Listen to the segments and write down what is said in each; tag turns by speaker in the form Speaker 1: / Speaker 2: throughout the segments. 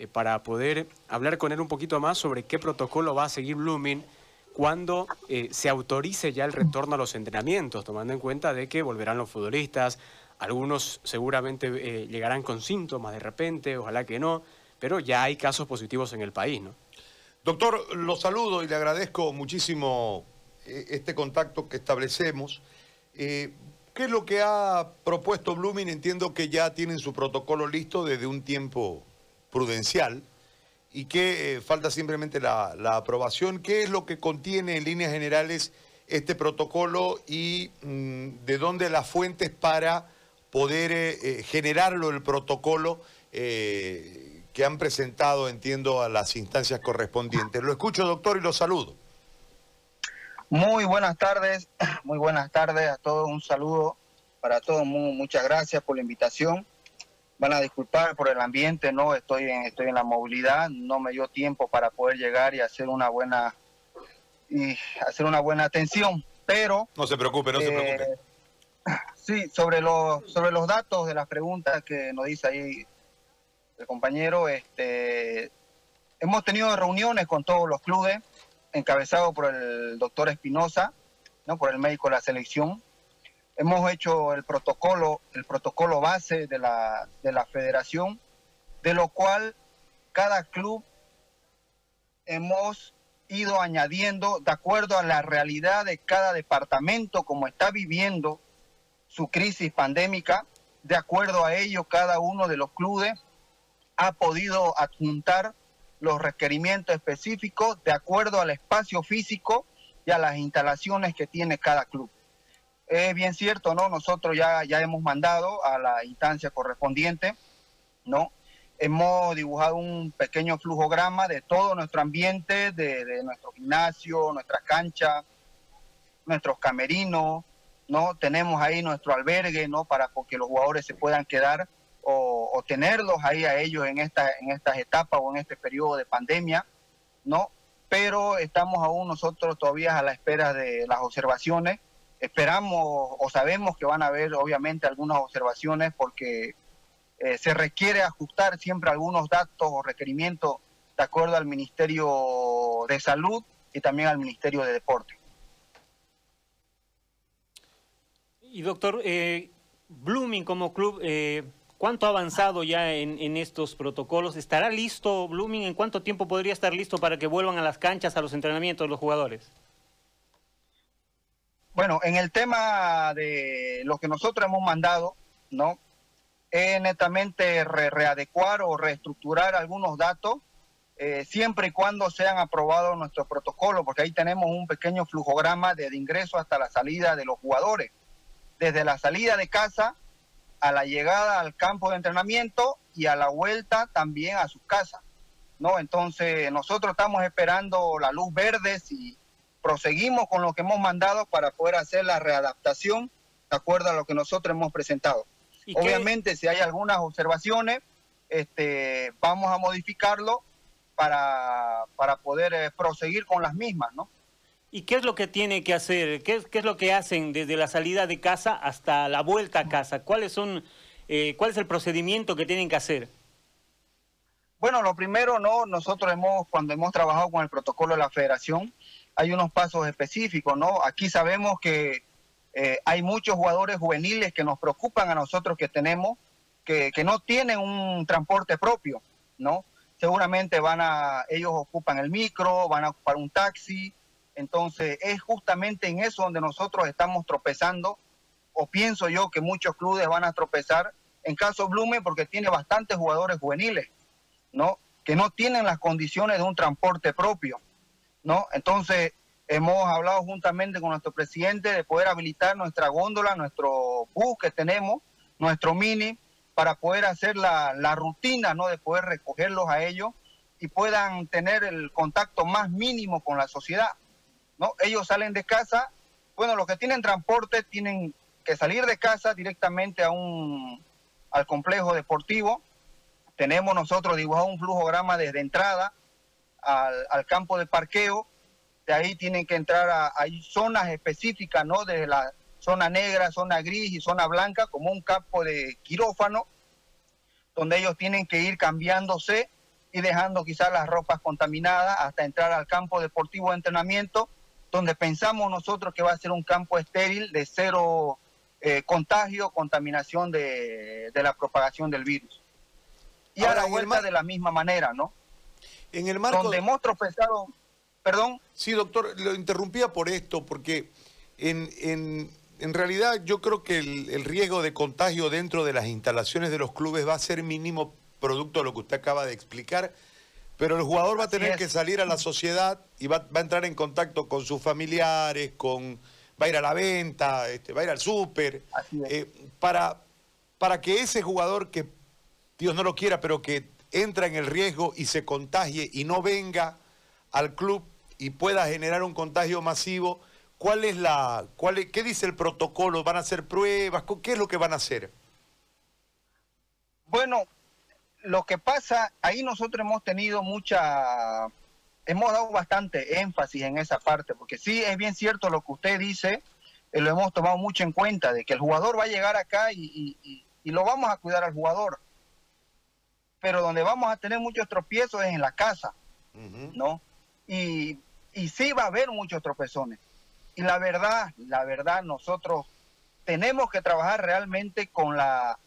Speaker 1: eh, para poder hablar con él un poquito más sobre qué protocolo va a seguir Blooming cuando eh, se autorice ya el retorno a los entrenamientos, tomando en cuenta de que volverán los futbolistas, algunos seguramente eh, llegarán con síntomas de repente, ojalá que no, pero ya hay casos positivos en el país, ¿no?
Speaker 2: Doctor, lo saludo y le agradezco muchísimo este contacto que establecemos. ¿Qué es lo que ha propuesto Blooming? Entiendo que ya tienen su protocolo listo desde un tiempo prudencial y que eh, falta simplemente la, aprobación. ¿Qué es lo que contiene en líneas generales este protocolo y mm, de dónde las fuentes para poder eh, eh, generarlo el protocolo que han presentado, entiendo, a las instancias correspondientes? Lo escucho, doctor, y lo saludo.
Speaker 3: Muy buenas tardes, muy buenas tardes a todos, un saludo para todos, muchas gracias por la invitación van a disculpar por el ambiente, no estoy en, estoy en la movilidad, no me dio tiempo para poder llegar y hacer una buena y hacer una buena atención, pero
Speaker 2: no se preocupe, no se preocupe. Eh,
Speaker 3: sí, sobre los sobre los datos de las preguntas que nos dice ahí el compañero, este hemos tenido reuniones con todos los clubes encabezados por el doctor Espinosa, no por el médico de la selección hemos hecho el protocolo, el protocolo base de la, de la federación, de lo cual cada club hemos ido añadiendo de acuerdo a la realidad de cada departamento, como está viviendo su crisis pandémica, de acuerdo a ello cada uno de los clubes ha podido adjuntar los requerimientos específicos de acuerdo al espacio físico y a las instalaciones que tiene cada club. Es bien cierto, ¿no? Nosotros ya, ya hemos mandado a la instancia correspondiente, ¿no? Hemos dibujado un pequeño flujograma de todo nuestro ambiente, de, nuestro gimnasio, nuestra cancha, nuestros camerinos, ¿no? Tenemos ahí nuestro albergue, ¿no? Para que los jugadores se puedan quedar o, o, tenerlos ahí a ellos en, esta, en estas etapas o en este periodo de pandemia, ¿no? Pero estamos aún nosotros todavía a la espera de las observaciones Esperamos o sabemos que van a haber obviamente algunas observaciones porque eh, se requiere ajustar siempre algunos datos o requerimientos de acuerdo al Ministerio de Salud y también al Ministerio de Deporte.
Speaker 1: Y doctor, eh, Blooming como club, eh, ¿cuánto ha avanzado ya en, en, estos protocolos? ¿Estará listo Blooming? ¿En cuánto tiempo podría estar listo para que vuelvan a las canchas, a los entrenamientos los jugadores?
Speaker 3: Bueno, en el tema de lo que nosotros hemos mandado, ¿no? Es netamente readecuar o reestructurar algunos datos, eh, siempre y cuando sean aprobados nuestros protocolos, porque ahí tenemos un pequeño flujograma desde ingreso hasta la salida de los jugadores. Desde la salida de casa a la llegada al campo de entrenamiento y a la vuelta también a sus casas. ¿no? Entonces, nosotros estamos esperando la luz verde si proseguimos con lo que hemos mandado para poder hacer la readaptación de acuerdo a lo que nosotros hemos presentado. Obviamente, si hay algunas observaciones, este, vamos a modificarlo para, para poder eh, proseguir con las mismas, ¿no?
Speaker 1: ¿Y qué es lo que tiene que hacer? ¿Qué, qué es lo que hacen desde la salida de casa hasta la vuelta a casa? ¿Cuáles son, eh, ¿Cuál es el procedimiento que tienen que hacer?
Speaker 3: Bueno, lo primero, no, nosotros hemos, cuando hemos trabajado con el protocolo de la federación, hay unos pasos específicos, ¿no? Aquí sabemos que eh, hay muchos jugadores juveniles que nos preocupan a nosotros que tenemos, que, que, no tienen un transporte propio, ¿no? Seguramente van a, ellos ocupan el micro, van a ocupar un taxi, entonces es justamente en eso donde nosotros estamos tropezando, o pienso yo que muchos clubes van a tropezar, en caso Blume, porque tiene bastantes jugadores juveniles, ¿no? Que no tienen las condiciones de un transporte propio. ¿No? Entonces, hemos hablado juntamente con nuestro presidente de poder habilitar nuestra góndola, nuestro bus que tenemos, nuestro mini, para poder hacer la, la rutina, ¿no? De poder recogerlos a ellos y puedan tener el contacto más mínimo con la sociedad, ¿no? Ellos salen de casa, bueno, los que tienen transporte tienen que salir de casa directamente a un, al complejo deportivo. Tenemos nosotros dibujado un flujograma desde entrada, al, campo de parqueo, de ahí tienen que entrar a, hay zonas específicas, ¿no? De la zona negra, zona gris y zona blanca, como un campo de quirófano, donde ellos tienen que ir cambiándose y dejando quizás las ropas contaminadas hasta entrar al campo deportivo de entrenamiento, donde pensamos nosotros que va a ser un campo estéril de cero eh, contagio, contaminación de, la propagación del virus. Y a la vuelta de la misma manera, ¿no?
Speaker 2: En el marco...
Speaker 3: Donde hemos tropezado... Perdón.
Speaker 2: Sí, doctor, lo interrumpía por esto, porque en, en, en realidad yo creo que el, el riesgo de contagio dentro de las instalaciones de los clubes va a ser mínimo producto de lo que usted acaba de explicar, pero el jugador va a tener que salir a la sociedad y va, a entrar en contacto con sus familiares, con va a ir a la venta, este, va a ir al súper, eh, para, para que ese jugador que Dios no lo quiera, pero que entra en el riesgo y se contagie y no venga al club y pueda generar un contagio masivo, ¿cuál es la, cuál qué dice el protocolo? ¿Van a hacer pruebas? ¿Qué es lo que van a hacer?
Speaker 3: Bueno, lo que pasa, ahí nosotros hemos tenido mucha, hemos dado bastante énfasis en esa parte, porque sí es bien cierto lo que usted dice, eh, lo hemos tomado mucho en cuenta, de que el jugador va a llegar acá y, lo vamos a cuidar al jugador. Pero donde vamos a tener muchos tropiezos es en la casa, ¿no? Y, y sí va a haber muchos tropezones. Y la verdad, la verdad, nosotros tenemos que trabajar realmente con la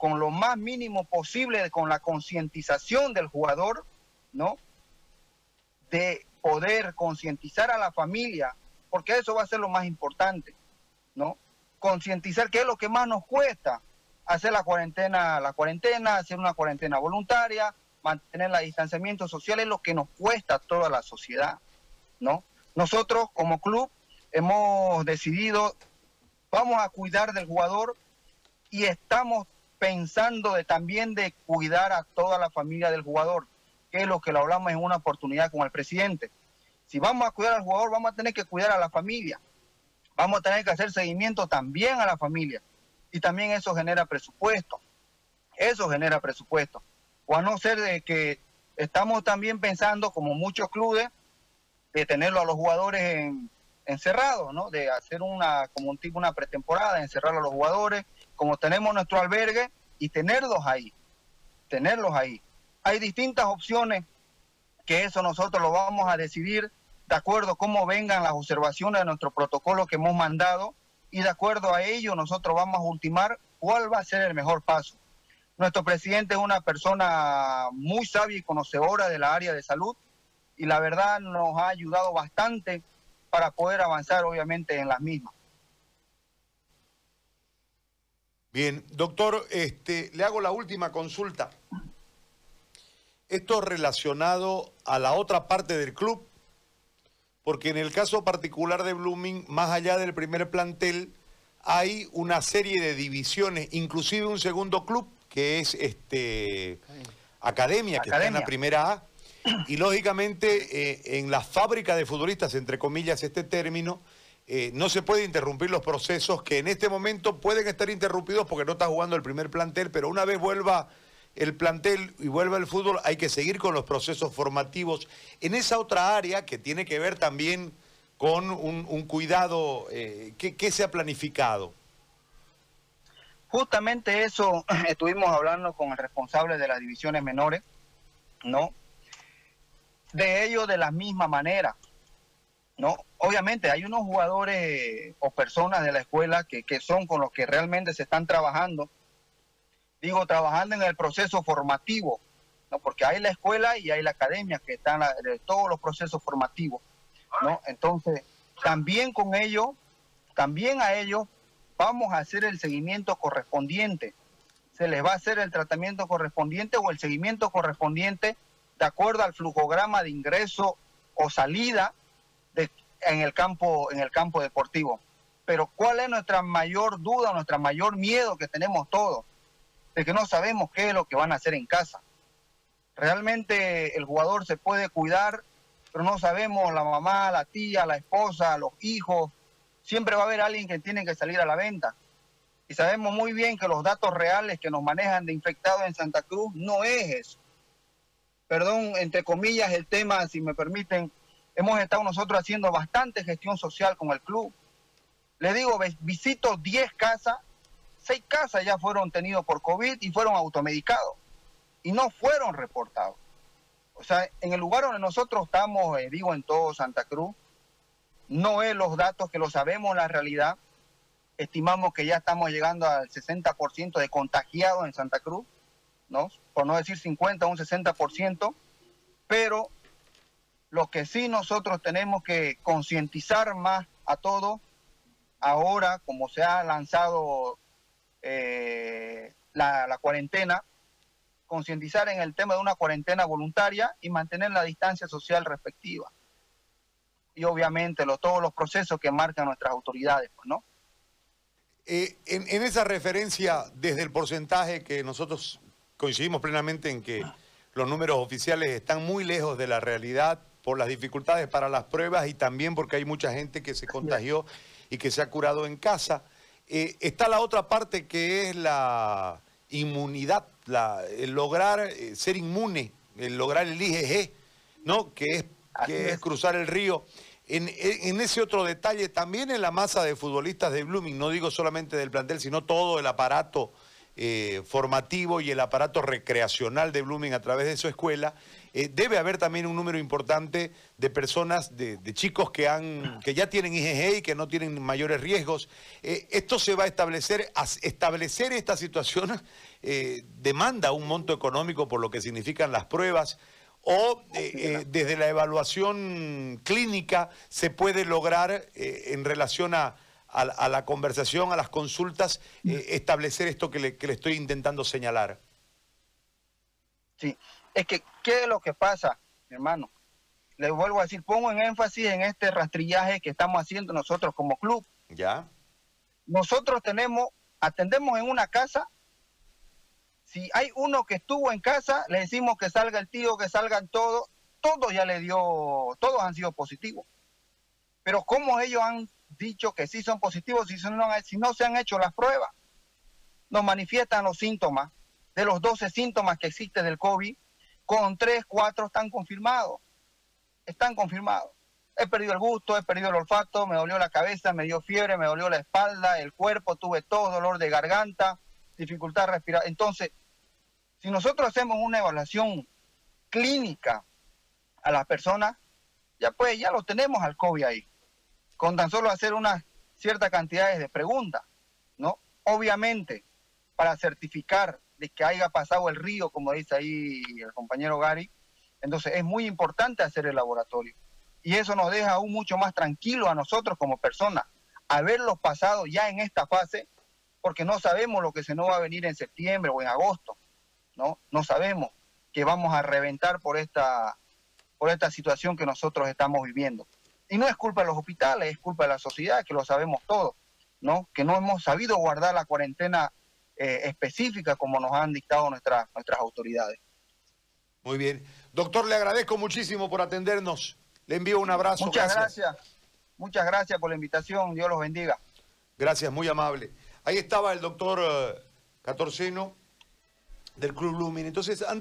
Speaker 3: con lo más mínimo posible, con la concientización del jugador, ¿no? De poder concientizar a la familia, porque eso va a ser lo más importante, ¿no? Concientizar qué es lo que más nos cuesta, hacer la cuarentena, la cuarentena, hacer una cuarentena voluntaria, mantener el distanciamiento social es lo que nos cuesta a toda la sociedad, ¿no? Nosotros como club hemos decidido, vamos a cuidar del jugador y estamos pensando también de cuidar a toda la familia del jugador, que es lo que lo hablamos en una oportunidad con el presidente. Si vamos a cuidar al jugador, vamos a tener que cuidar a la familia. Vamos a tener que hacer seguimiento también a la familia. Y también eso genera presupuesto. Eso genera presupuesto. O a no ser de que estamos también pensando, como muchos clubes, de tenerlo a los jugadores encerrados, ¿no? De hacer una, como un tipo, una pretemporada, encerrar a los jugadores, como tenemos nuestro albergue y tenerlos ahí, tenerlos ahí. Hay distintas opciones que eso nosotros lo vamos a decidir de acuerdo a cómo vengan las observaciones de nuestro protocolo que hemos mandado y de acuerdo a ello nosotros vamos a ultimar cuál va a ser el mejor paso. Nuestro presidente es una persona muy sabia y conocedora de la área de salud y la verdad nos ha ayudado bastante para poder avanzar obviamente en las mismas.
Speaker 2: Bien, doctor, este, le hago la última consulta. Esto relacionado a la otra parte del club, porque en el caso particular de Blooming, más allá del primer plantel, hay una serie de divisiones, inclusive un segundo club, que es este Academia, que está en la primera A. Y lógicamente eh, en la fábrica de futbolistas, entre comillas este término, eh, no se puede interrumpir los procesos que en este momento pueden estar interrumpidos porque no está jugando el primer plantel, pero una vez vuelva el plantel y vuelva el fútbol, hay que seguir con los procesos formativos en esa otra área que tiene que ver también con un, cuidado eh, que, se ha planificado.
Speaker 3: Justamente eso estuvimos hablando con el responsable de las divisiones menores, ¿no? De ello de la misma manera. ¿no? Obviamente hay unos jugadores o personas de la escuela que, son con los que realmente se están trabajando, digo, trabajando en el proceso formativo, ¿no? Porque hay la escuela y hay la academia que están en todos los procesos formativos, ¿no? Entonces, también con ellos, también a ellos vamos a hacer el seguimiento correspondiente. Se les va a hacer el tratamiento correspondiente o el seguimiento correspondiente de acuerdo al flujograma de ingreso o salida en el campo, en el campo deportivo. Pero ¿cuál es nuestra mayor duda, nuestra mayor miedo que tenemos todos? De que no sabemos qué es lo que van a hacer en casa. Realmente el jugador se puede cuidar, pero no sabemos la mamá, la tía, la esposa, los hijos. Siempre va a haber alguien que tiene que salir a la venta. Y sabemos muy bien que los datos reales que nos manejan de infectados en Santa Cruz no es eso. Perdón, entre comillas, el tema, si me permiten, hemos estado nosotros haciendo bastante gestión social con el club. Le digo, visito 10 casas, 6 casas ya fueron tenidos por COVID y fueron automedicados y no fueron reportados. sea, en el lugar donde nosotros estamos, eh, digo en todo Santa Cruz, no es los datos que lo sabemos, la realidad. Estimamos que ya estamos llegando al 60% de contagiados en Santa Cruz, ¿no? Por no decir 50, un 60%, pero lo que sí nosotros tenemos que concientizar más a todos, ahora como se ha lanzado eh, la, la cuarentena, concientizar en el tema de una cuarentena voluntaria y mantener la distancia social respectiva. Y obviamente lo, todos los procesos que marcan nuestras autoridades, pues, ¿no?
Speaker 2: Eh, en, en, esa referencia, desde el porcentaje que nosotros coincidimos plenamente en que los números oficiales están muy lejos de la realidad por las dificultades para las pruebas y también porque hay mucha gente que se contagió y que se ha curado en casa. Eh, está la otra parte que es la inmunidad, la, el lograr eh, ser inmune, el lograr el IgG, ¿no? que, es, que es. cruzar el río. En, en, ese otro detalle, también en la masa de futbolistas de Blooming, no digo solamente del plantel, sino todo el aparato eh, formativo y el aparato recreacional de Blooming a través de su escuela, eh, debe haber también un número importante de personas, de, chicos que, han, que ya tienen IgG y que no tienen mayores riesgos. Eh, esto se va a establecer, a establecer esta situación demanda un monto económico por lo que significan las pruebas o desde la evaluación clínica se puede lograr en relación a, a, a, la conversación, a las consultas, establecer esto que le, que le estoy intentando señalar.
Speaker 3: Sí, es que, ¿qué es lo que pasa, hermano? Les vuelvo a decir, pongo en énfasis en este rastrillaje que estamos haciendo nosotros como club.
Speaker 2: Ya.
Speaker 3: Nosotros tenemos, atendemos en una casa. Si hay uno que estuvo en casa, le decimos que salga el tío, que salgan todos. Todos ya le dio, todos han sido positivos. Pero ¿cómo ellos han dicho que sí son positivos si no, si no se han hecho las pruebas? Nos manifiestan los síntomas de los 12 síntomas que existen del COVID, con 3, 4 están confirmados. Están confirmados. He perdido el gusto, he perdido el olfato, me dolió la cabeza, me dio fiebre, me dolió la espalda, el cuerpo, tuve todo, dolor de garganta, dificultad respirar. Entonces, si nosotros hacemos una evaluación clínica a las personas, ya pues ya lo tenemos al COVID ahí. Con tan solo hacer unas ciertas cantidades de preguntas, ¿no? Obviamente, para certificar de que haya pasado el río, como dice ahí el compañero Gary. Entonces es muy importante hacer el laboratorio. Y eso nos deja aún mucho más tranquilo a nosotros como personas, haberlo pasado ya en esta fase, porque no sabemos lo que se nos va a venir en septiembre o en agosto, ¿no? No sabemos que vamos a reventar por esta, por esta situación que nosotros estamos viviendo. Y no es culpa de los hospitales, es culpa de la sociedad, que lo sabemos todos, ¿no? Que no hemos sabido guardar la cuarentena eh, específica como nos han dictado nuestras, nuestras autoridades.
Speaker 2: Muy bien. Doctor, le agradezco muchísimo por atendernos. Le envío un abrazo.
Speaker 3: Muchas gracias. gracias. Muchas gracias por la invitación. Dios los bendiga.
Speaker 2: Gracias, muy amable. Ahí estaba el doctor uh, Catorceno del Club Lumin. Entonces, han